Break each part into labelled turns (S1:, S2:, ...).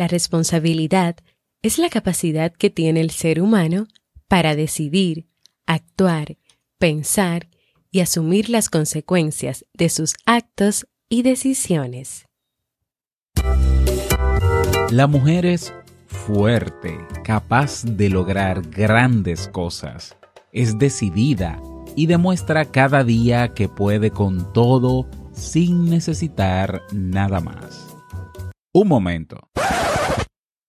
S1: La responsabilidad es la capacidad que tiene el ser humano para decidir, actuar, pensar y asumir las consecuencias de sus actos y decisiones.
S2: La mujer es fuerte, capaz de lograr grandes cosas. Es decidida y demuestra cada día que puede con todo sin necesitar nada más. Un momento.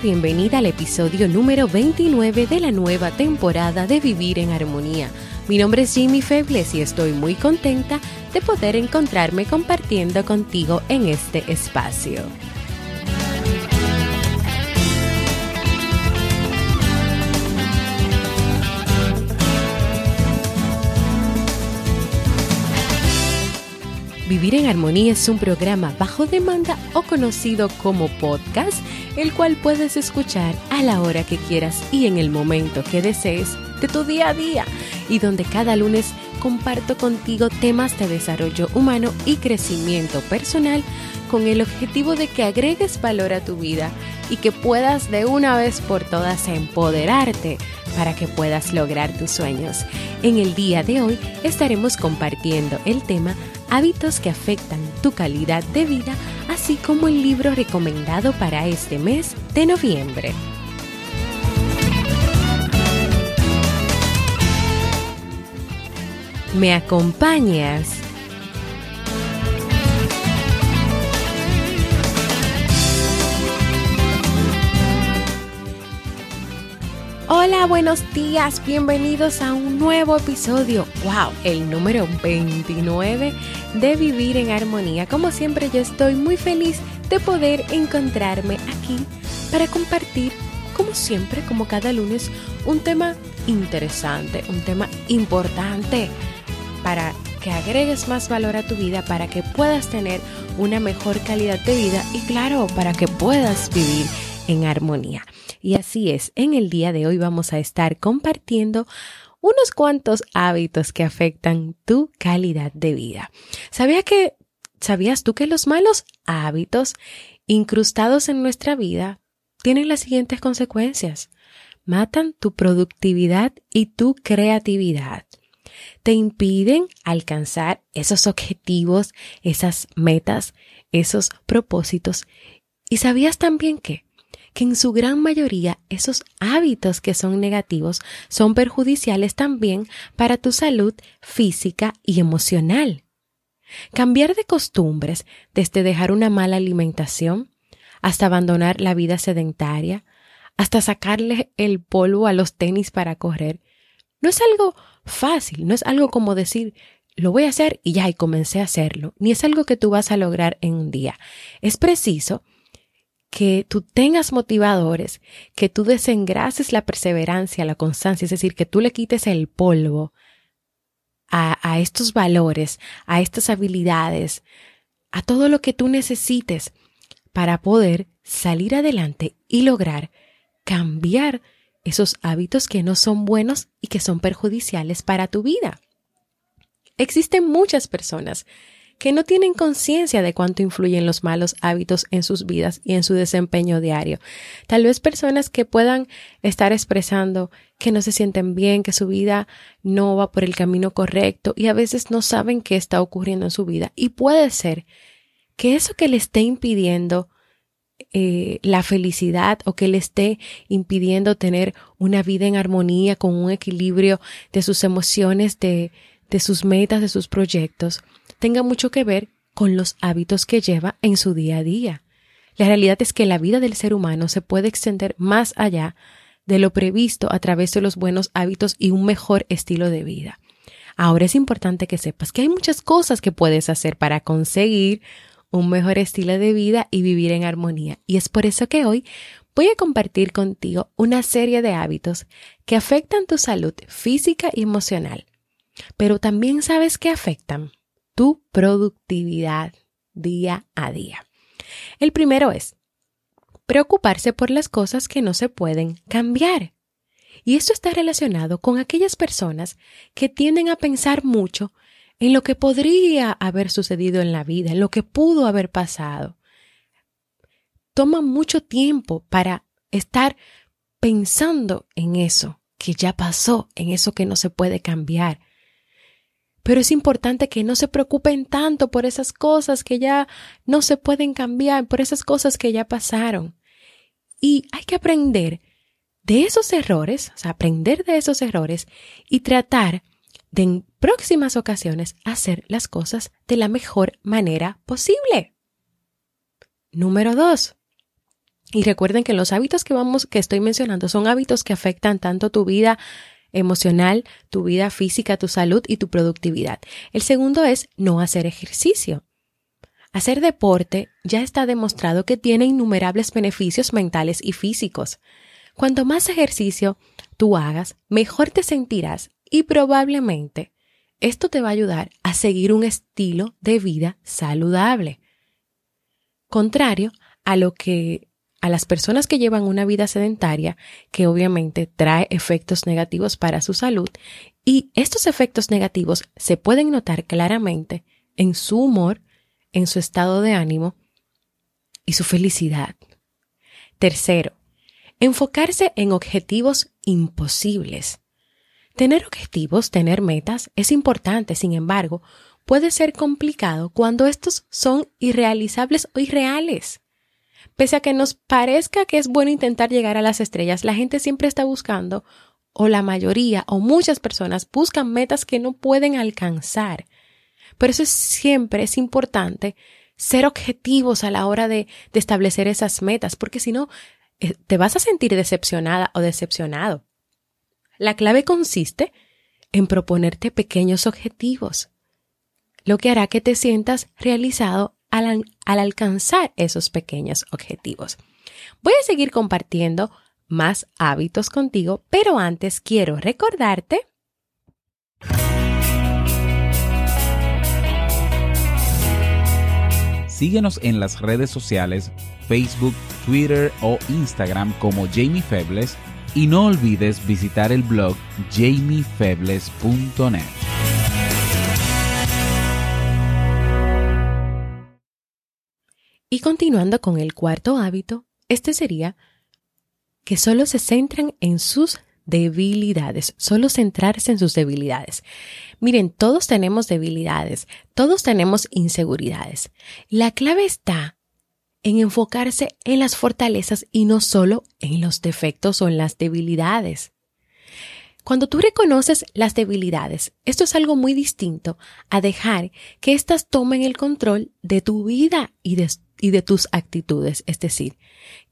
S1: Bienvenida al episodio número 29 de la nueva temporada de Vivir en Armonía. Mi nombre es Jimmy Febles y estoy muy contenta de poder encontrarme compartiendo contigo en este espacio. Vivir en Armonía es un programa bajo demanda o conocido como podcast, el cual puedes escuchar a la hora que quieras y en el momento que desees de tu día a día y donde cada lunes comparto contigo temas de desarrollo humano y crecimiento personal con el objetivo de que agregues valor a tu vida y que puedas de una vez por todas empoderarte para que puedas lograr tus sueños. En el día de hoy estaremos compartiendo el tema hábitos que afectan tu calidad de vida, así como el libro recomendado para este mes de noviembre. ¿Me acompañas? Hola, buenos días, bienvenidos a un nuevo episodio, wow, el número 29 de Vivir en Armonía. Como siempre yo estoy muy feliz de poder encontrarme aquí para compartir, como siempre, como cada lunes, un tema interesante, un tema importante para que agregues más valor a tu vida, para que puedas tener una mejor calidad de vida y claro, para que puedas vivir en armonía. Y así es, en el día de hoy vamos a estar compartiendo unos cuantos hábitos que afectan tu calidad de vida. ¿Sabía que, ¿Sabías tú que los malos hábitos incrustados en nuestra vida tienen las siguientes consecuencias? Matan tu productividad y tu creatividad. Te impiden alcanzar esos objetivos, esas metas, esos propósitos. ¿Y sabías también que que en su gran mayoría esos hábitos que son negativos son perjudiciales también para tu salud física y emocional. Cambiar de costumbres, desde dejar una mala alimentación hasta abandonar la vida sedentaria, hasta sacarle el polvo a los tenis para correr, no es algo fácil, no es algo como decir, lo voy a hacer y ya, y comencé a hacerlo, ni es algo que tú vas a lograr en un día. Es preciso que tú tengas motivadores, que tú desengrases la perseverancia, la constancia, es decir, que tú le quites el polvo a, a estos valores, a estas habilidades, a todo lo que tú necesites para poder salir adelante y lograr cambiar esos hábitos que no son buenos y que son perjudiciales para tu vida. Existen muchas personas que no tienen conciencia de cuánto influyen los malos hábitos en sus vidas y en su desempeño diario. Tal vez personas que puedan estar expresando que no se sienten bien, que su vida no va por el camino correcto y a veces no saben qué está ocurriendo en su vida. Y puede ser que eso que le esté impidiendo eh, la felicidad o que le esté impidiendo tener una vida en armonía con un equilibrio de sus emociones, de, de sus metas, de sus proyectos, tenga mucho que ver con los hábitos que lleva en su día a día. La realidad es que la vida del ser humano se puede extender más allá de lo previsto a través de los buenos hábitos y un mejor estilo de vida. Ahora es importante que sepas que hay muchas cosas que puedes hacer para conseguir un mejor estilo de vida y vivir en armonía. Y es por eso que hoy voy a compartir contigo una serie de hábitos que afectan tu salud física y emocional, pero también sabes que afectan tu productividad día a día. El primero es preocuparse por las cosas que no se pueden cambiar. Y esto está relacionado con aquellas personas que tienden a pensar mucho en lo que podría haber sucedido en la vida, en lo que pudo haber pasado. Toma mucho tiempo para estar pensando en eso que ya pasó, en eso que no se puede cambiar. Pero es importante que no se preocupen tanto por esas cosas que ya no se pueden cambiar, por esas cosas que ya pasaron. Y hay que aprender de esos errores, o sea, aprender de esos errores y tratar de en próximas ocasiones hacer las cosas de la mejor manera posible. Número dos. Y recuerden que los hábitos que vamos, que estoy mencionando son hábitos que afectan tanto tu vida emocional, tu vida física, tu salud y tu productividad. El segundo es no hacer ejercicio. Hacer deporte ya está demostrado que tiene innumerables beneficios mentales y físicos. Cuanto más ejercicio tú hagas, mejor te sentirás y probablemente esto te va a ayudar a seguir un estilo de vida saludable. Contrario a lo que a las personas que llevan una vida sedentaria, que obviamente trae efectos negativos para su salud, y estos efectos negativos se pueden notar claramente en su humor, en su estado de ánimo y su felicidad. Tercero, enfocarse en objetivos imposibles. Tener objetivos, tener metas es importante, sin embargo, puede ser complicado cuando estos son irrealizables o irreales. Pese a que nos parezca que es bueno intentar llegar a las estrellas, la gente siempre está buscando, o la mayoría, o muchas personas buscan metas que no pueden alcanzar. Por eso siempre es importante ser objetivos a la hora de, de establecer esas metas, porque si no, eh, te vas a sentir decepcionada o decepcionado. La clave consiste en proponerte pequeños objetivos, lo que hará que te sientas realizado al, alcanzar esos pequeños objetivos. Voy a seguir compartiendo más hábitos contigo, pero antes quiero recordarte
S2: Síguenos en las redes sociales Facebook, Twitter o Instagram como Jamie Febles y no olvides visitar el blog jamiefebles.net.
S1: Y continuando con el cuarto hábito, este sería que solo se centran en sus debilidades, solo centrarse en sus debilidades. Miren, todos tenemos debilidades, todos tenemos inseguridades. La clave está en enfocarse en las fortalezas y no solo en los defectos o en las debilidades. Cuando tú reconoces las debilidades, esto es algo muy distinto a dejar que éstas tomen el control de tu vida y de, y de tus actitudes. Es decir,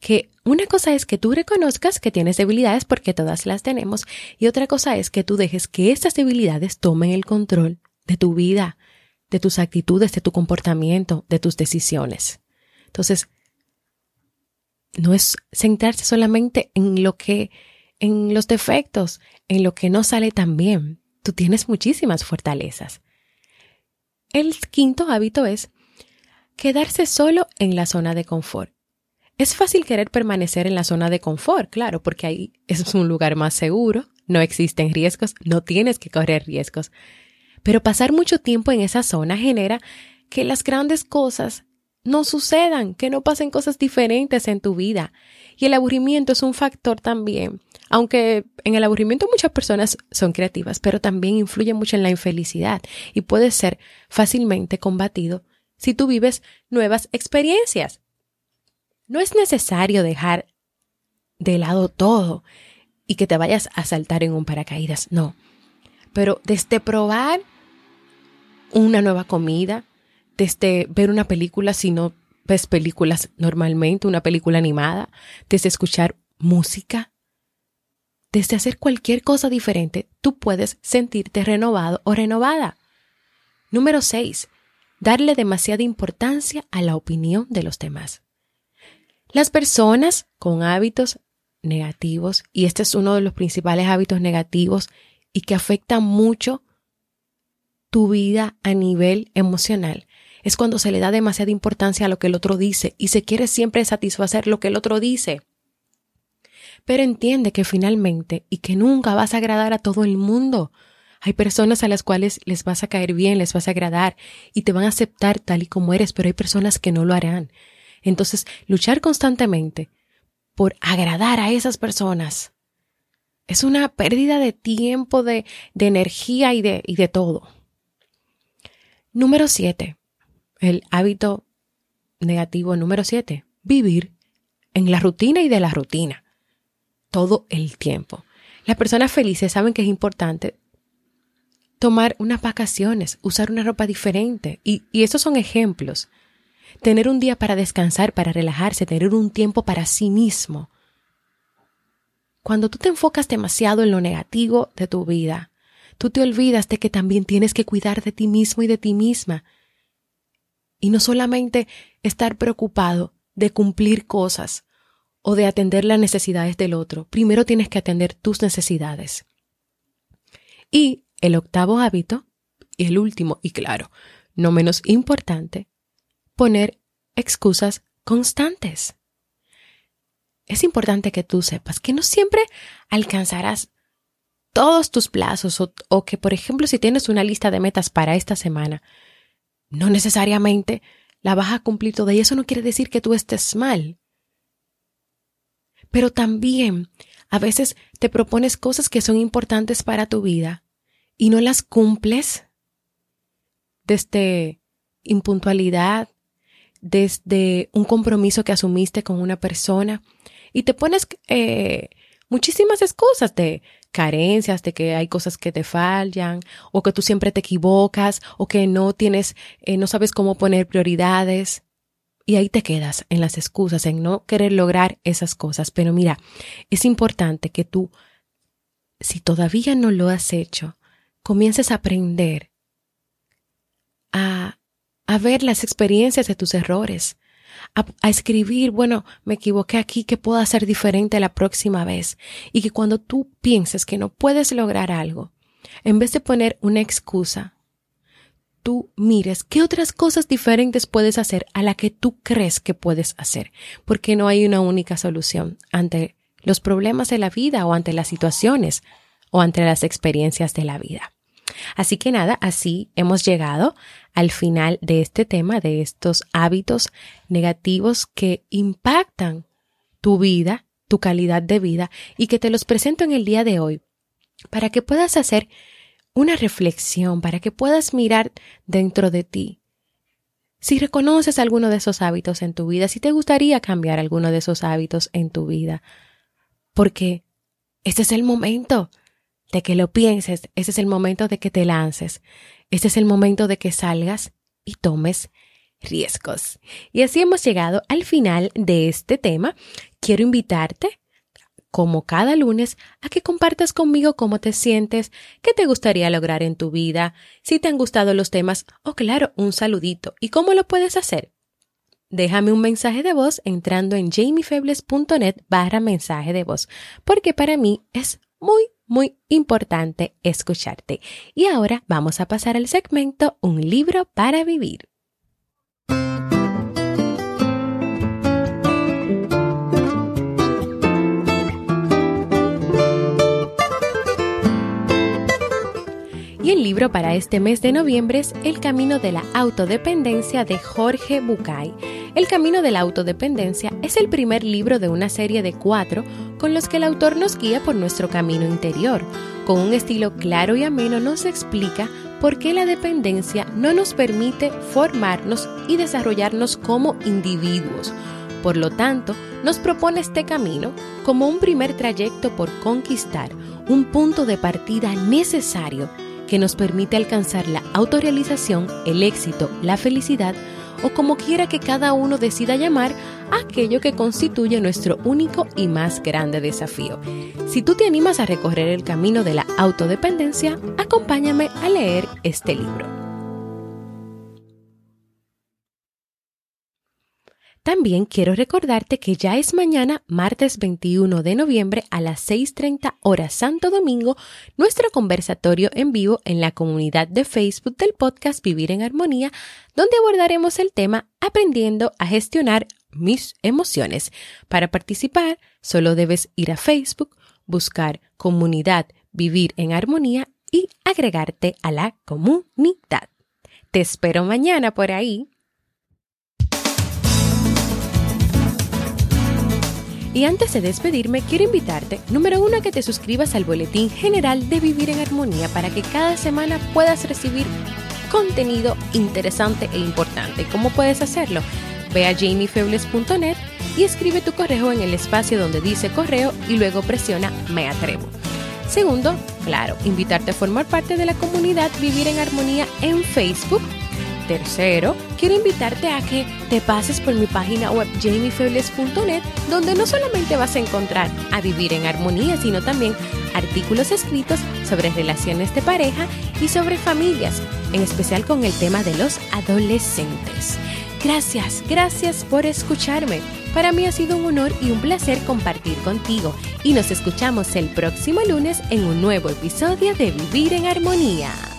S1: que una cosa es que tú reconozcas que tienes debilidades porque todas las tenemos y otra cosa es que tú dejes que estas debilidades tomen el control de tu vida, de tus actitudes, de tu comportamiento, de tus decisiones. Entonces, no es centrarse solamente en lo que, en los defectos, en lo que no sale tan bien. Tú tienes muchísimas fortalezas. El quinto hábito es quedarse solo en la zona de confort. Es fácil querer permanecer en la zona de confort, claro, porque ahí es un lugar más seguro, no existen riesgos, no tienes que correr riesgos. Pero pasar mucho tiempo en esa zona genera que las grandes cosas no sucedan, que no pasen cosas diferentes en tu vida. Y el aburrimiento es un factor también, aunque en el aburrimiento muchas personas son creativas, pero también influye mucho en la infelicidad y puede ser fácilmente combatido si tú vives nuevas experiencias. No es necesario dejar de lado todo y que te vayas a saltar en un paracaídas, no. Pero desde probar una nueva comida, desde ver una película si no ves películas normalmente, una película animada, desde escuchar música, desde hacer cualquier cosa diferente, tú puedes sentirte renovado o renovada. Número 6. Darle demasiada importancia a la opinión de los demás. Las personas con hábitos negativos, y este es uno de los principales hábitos negativos y que afecta mucho tu vida a nivel emocional, es cuando se le da demasiada importancia a lo que el otro dice y se quiere siempre satisfacer lo que el otro dice. Pero entiende que finalmente y que nunca vas a agradar a todo el mundo. Hay personas a las cuales les vas a caer bien, les vas a agradar y te van a aceptar tal y como eres, pero hay personas que no lo harán. Entonces, luchar constantemente por agradar a esas personas es una pérdida de tiempo, de, de energía y de, y de todo. Número 7. El hábito negativo número 7. Vivir en la rutina y de la rutina. Todo el tiempo. Las personas felices saben que es importante tomar unas vacaciones, usar una ropa diferente. Y, y son ejemplos. Tener un día para descansar, para relajarse, tener un tiempo para sí mismo. Cuando tú te enfocas demasiado en lo negativo de tu vida, tú te olvidas de que también tienes que cuidar de ti mismo y de ti misma. Y no solamente estar preocupado de cumplir cosas o de atender las necesidades del otro. Primero tienes que atender tus necesidades. Y el octavo hábito, y el último, y claro, no menos importante, poner excusas constantes. Es importante que tú sepas que no siempre alcanzarás todos tus plazos o, que, por ejemplo, si tienes una lista de metas para esta semana, no necesariamente la vas a cumplir toda y eso no quiere decir que tú estés mal. Pero también a veces te propones cosas que son importantes para tu vida y no las cumples desde impuntualidad, desde un compromiso que asumiste con una persona y te pones eh, muchísimas excusas de carencias, de que hay cosas que te fallan, o que tú siempre te equivocas, o que no tienes, eh, no sabes cómo poner prioridades. Y ahí te quedas en las excusas, en no querer lograr esas cosas. Pero mira, es importante que tú, si todavía no lo has hecho, comiences a aprender a, a ver las experiencias de tus errores, a, escribir, bueno, me equivoqué aquí, ¿qué puedo hacer diferente la próxima vez? Y que cuando tú pienses que no puedes lograr algo, en vez de poner una excusa, tú mires qué otras cosas diferentes puedes hacer a la que tú crees que puedes hacer, porque no hay una única solución ante los problemas de la vida o ante las situaciones o ante las experiencias de la vida. Así que nada, así hemos llegado al final de este tema, de estos hábitos negativos que impactan tu vida, tu calidad de vida y que te los presento en el día de hoy para que puedas hacer una reflexión, para que puedas mirar dentro de ti. Si reconoces alguno de esos hábitos en tu vida, si te gustaría cambiar alguno de esos hábitos en tu vida, porque este es el momento de que lo pienses, ese es el momento de que te lances, este es el momento de que salgas y tomes riesgos. Y así hemos llegado al final de este tema. Quiero invitarte, como cada lunes, a que compartas conmigo cómo te sientes, qué te gustaría lograr en tu vida, si te han gustado los temas o claro, un saludito. ¿Y cómo lo puedes hacer? Déjame un mensaje de voz entrando en jamiefebles.net barra mensaje de voz, porque para mí es muy muy importante escucharte. Y ahora vamos a pasar al segmento Un libro para vivir. Y el libro para este mes de noviembre es El Camino de la Autodependencia de Jorge Bucay. El Camino de la Autodependencia es el primer libro de una serie de cuatro con los que el autor nos guía por nuestro camino interior. Con un estilo claro y ameno nos explica por qué la dependencia no nos permite formarnos y desarrollarnos como individuos Por lo tanto, nos propone este camino como un primer trayecto por conquistar, un punto de partida necesario que nos permite alcanzar la autorrealización, el éxito, la felicidad o como quiera que cada uno decida llamar aquello que constituye nuestro único y más grande desafío. Si tú te animas a recorrer el camino de la autodependencia, acompáñame a leer este libro. También quiero recordarte que ya es mañana, martes 21 de noviembre a las 6.30 horas Santo Domingo, nuestro conversatorio en vivo en la comunidad de Facebook del podcast Vivir en Armonía, donde abordaremos el tema Aprendiendo a gestionar mis emociones. Para participar, solo debes ir a Facebook, buscar comunidad Vivir en Armonía y agregarte a la comunidad. Te espero mañana por ahí. Y antes de despedirme, quiero invitarte, número uno, a que te suscribas al Boletín General de Vivir en Armonía para que cada semana puedas recibir contenido interesante e importante. ¿Cómo puedes hacerlo? Ve a jamiefebles.net y escribe tu correo en el espacio donde dice correo y luego presiona Me atrevo. Segundo, claro, invitarte a formar parte de la comunidad Vivir en Armonía en Facebook Tercero, quiero invitarte a que te pases por mi página web jamiefebles.net, donde no solamente vas a encontrar a vivir en armonía, sino también artículos escritos sobre relaciones de pareja y sobre familias, en especial con el tema de los adolescentes. Gracias, gracias por escucharme. Para mí ha sido un honor y un placer compartir contigo y nos escuchamos el próximo lunes en un nuevo episodio de Vivir en Armonía.